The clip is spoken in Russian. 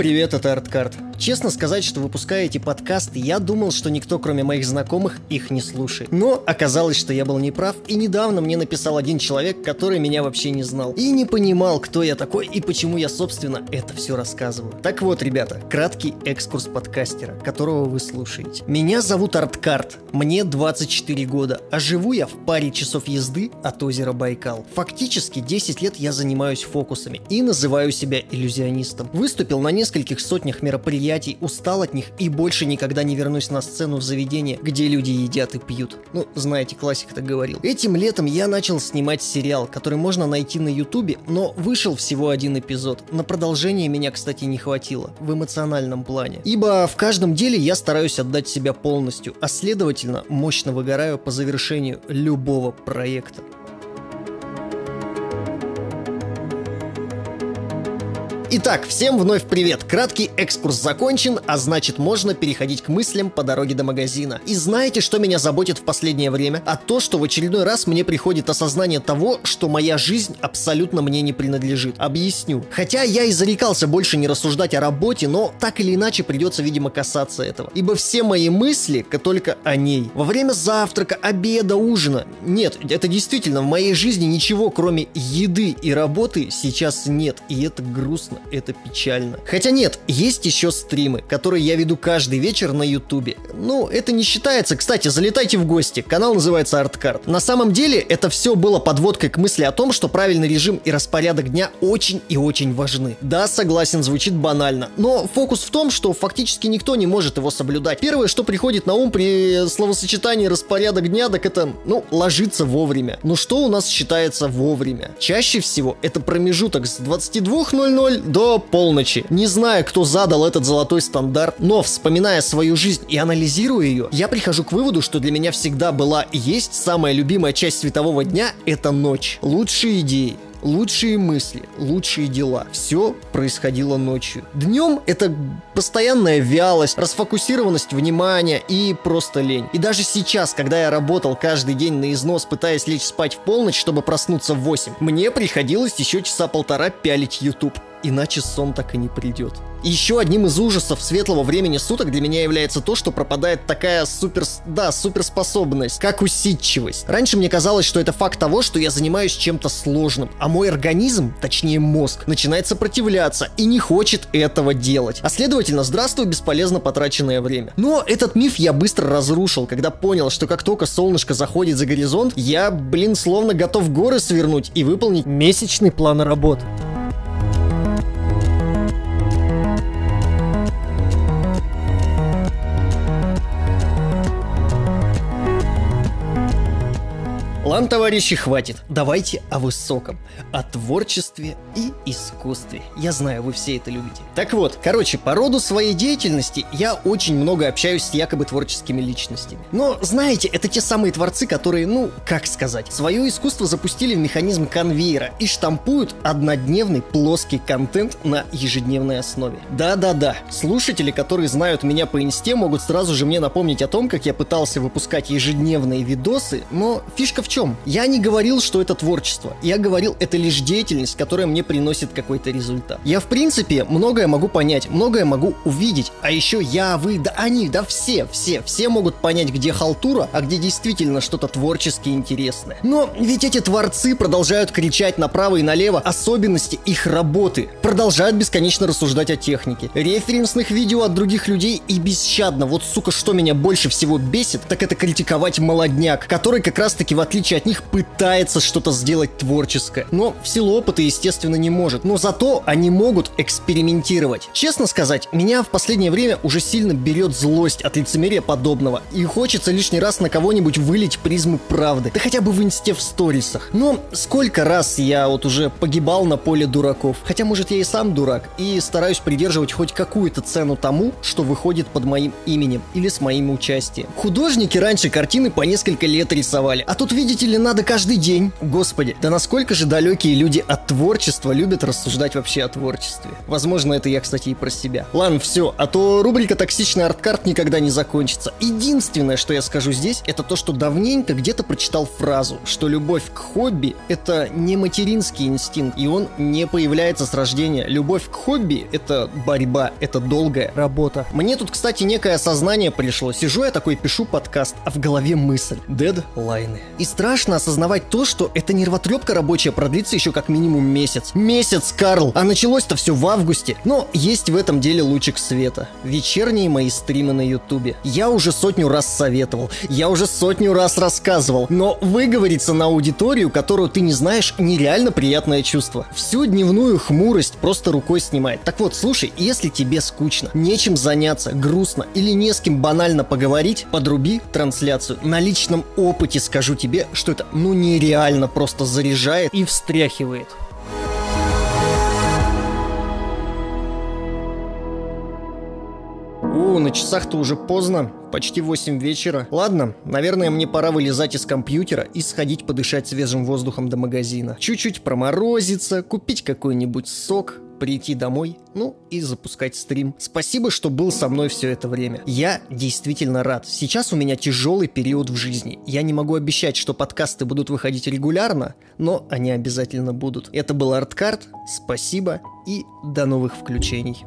привет, это Арткарт. Честно сказать, что выпуская эти подкасты, я думал, что никто, кроме моих знакомых, их не слушает. Но оказалось, что я был неправ, и недавно мне написал один человек, который меня вообще не знал. И не понимал, кто я такой и почему я, собственно, это все рассказываю. Так вот, ребята, краткий экскурс подкастера, которого вы слушаете. Меня зовут Арткарт, мне 24 года, а живу я в паре часов езды от озера Байкал. Фактически 10 лет я занимаюсь фокусами и называю себя иллюзионистом. Выступил на нескольких сотнях мероприятий мероприятий, устал от них и больше никогда не вернусь на сцену в заведение, где люди едят и пьют. Ну, знаете, классик так говорил. Этим летом я начал снимать сериал, который можно найти на ютубе, но вышел всего один эпизод. На продолжение меня, кстати, не хватило, в эмоциональном плане. Ибо в каждом деле я стараюсь отдать себя полностью, а следовательно, мощно выгораю по завершению любого проекта. Итак, всем вновь привет. Краткий экскурс закончен, а значит можно переходить к мыслям по дороге до магазина. И знаете, что меня заботит в последнее время? А то, что в очередной раз мне приходит осознание того, что моя жизнь абсолютно мне не принадлежит. Объясню. Хотя я и зарекался больше не рассуждать о работе, но так или иначе придется, видимо, касаться этого. Ибо все мои мысли только о ней. Во время завтрака, обеда, ужина. Нет, это действительно в моей жизни ничего, кроме еды и работы, сейчас нет. И это грустно это печально. Хотя нет, есть еще стримы, которые я веду каждый вечер на ютубе. Ну, это не считается. Кстати, залетайте в гости. Канал называется Арткарт. На самом деле, это все было подводкой к мысли о том, что правильный режим и распорядок дня очень и очень важны. Да, согласен, звучит банально. Но фокус в том, что фактически никто не может его соблюдать. Первое, что приходит на ум при словосочетании распорядок дня, так это, ну, ложиться вовремя. Но что у нас считается вовремя? Чаще всего это промежуток с 22.00 до полночи. Не знаю, кто задал этот золотой стандарт, но вспоминая свою жизнь и анализируя ее, я прихожу к выводу, что для меня всегда была и есть самая любимая часть светового дня – это ночь. Лучшие идеи, лучшие мысли, лучшие дела. Все происходило ночью. Днем это постоянная вялость, расфокусированность внимания и просто лень. И даже сейчас, когда я работал каждый день на износ, пытаясь лечь спать в полночь, чтобы проснуться в 8, мне приходилось еще часа полтора пялить YouTube иначе сон так и не придет. еще одним из ужасов светлого времени суток для меня является то, что пропадает такая супер... да, суперспособность, как усидчивость. Раньше мне казалось, что это факт того, что я занимаюсь чем-то сложным, а мой организм, точнее мозг, начинает сопротивляться и не хочет этого делать. А следовательно, здравствуй бесполезно потраченное время. Но этот миф я быстро разрушил, когда понял, что как только солнышко заходит за горизонт, я, блин, словно готов горы свернуть и выполнить месячный план работы. Ладно, товарищи, хватит. Давайте о высоком. О творчестве и искусстве. Я знаю, вы все это любите. Так вот, короче, по роду своей деятельности я очень много общаюсь с якобы творческими личностями. Но, знаете, это те самые творцы, которые, ну, как сказать, свое искусство запустили в механизм конвейера и штампуют однодневный плоский контент на ежедневной основе. Да-да-да, слушатели, которые знают меня по инсте, могут сразу же мне напомнить о том, как я пытался выпускать ежедневные видосы, но фишка в чем? Чем? Я не говорил, что это творчество. Я говорил, это лишь деятельность, которая мне приносит какой-то результат. Я, в принципе, многое могу понять, многое могу увидеть. А еще я, вы, да они, да все, все, все могут понять, где халтура, а где действительно что-то творчески интересное. Но ведь эти творцы продолжают кричать направо и налево особенности их работы. Продолжают бесконечно рассуждать о технике. Референсных видео от других людей и бесщадно. Вот, сука, что меня больше всего бесит, так это критиковать молодняк, который как раз таки в отличие отличие от них, пытается что-то сделать творческое. Но в силу опыта, естественно, не может. Но зато они могут экспериментировать. Честно сказать, меня в последнее время уже сильно берет злость от лицемерия подобного. И хочется лишний раз на кого-нибудь вылить призму правды. Да хотя бы в инсте в сторисах. Но сколько раз я вот уже погибал на поле дураков. Хотя, может, я и сам дурак. И стараюсь придерживать хоть какую-то цену тому, что выходит под моим именем или с моим участием. Художники раньше картины по несколько лет рисовали. А тут видишь видите ли, надо каждый день. Господи, да насколько же далекие люди от творчества любят рассуждать вообще о творчестве. Возможно, это я, кстати, и про себя. Ладно, все, а то рубрика «Токсичный арткарт» никогда не закончится. Единственное, что я скажу здесь, это то, что давненько где-то прочитал фразу, что любовь к хобби — это не материнский инстинкт, и он не появляется с рождения. Любовь к хобби — это борьба, это долгая работа. Мне тут, кстати, некое осознание пришло. Сижу я такой, пишу подкаст, а в голове мысль. Дедлайны. И страшно осознавать то, что эта нервотрепка рабочая продлится еще как минимум месяц. Месяц, Карл! А началось-то все в августе. Но есть в этом деле лучик света. Вечерние мои стримы на ютубе. Я уже сотню раз советовал. Я уже сотню раз рассказывал. Но выговориться на аудиторию, которую ты не знаешь, нереально приятное чувство. Всю дневную хмурость просто рукой снимает. Так вот, слушай, если тебе скучно, нечем заняться, грустно или не с кем банально поговорить, подруби трансляцию. На личном опыте скажу тебе, что это ну нереально просто заряжает и встряхивает. О, на часах-то уже поздно, почти 8 вечера. Ладно, наверное, мне пора вылезать из компьютера и сходить подышать свежим воздухом до магазина. Чуть-чуть проморозиться, купить какой-нибудь сок, прийти домой, ну и запускать стрим. Спасибо, что был со мной все это время. Я действительно рад. Сейчас у меня тяжелый период в жизни. Я не могу обещать, что подкасты будут выходить регулярно, но они обязательно будут. Это был Арткарт, спасибо и до новых включений.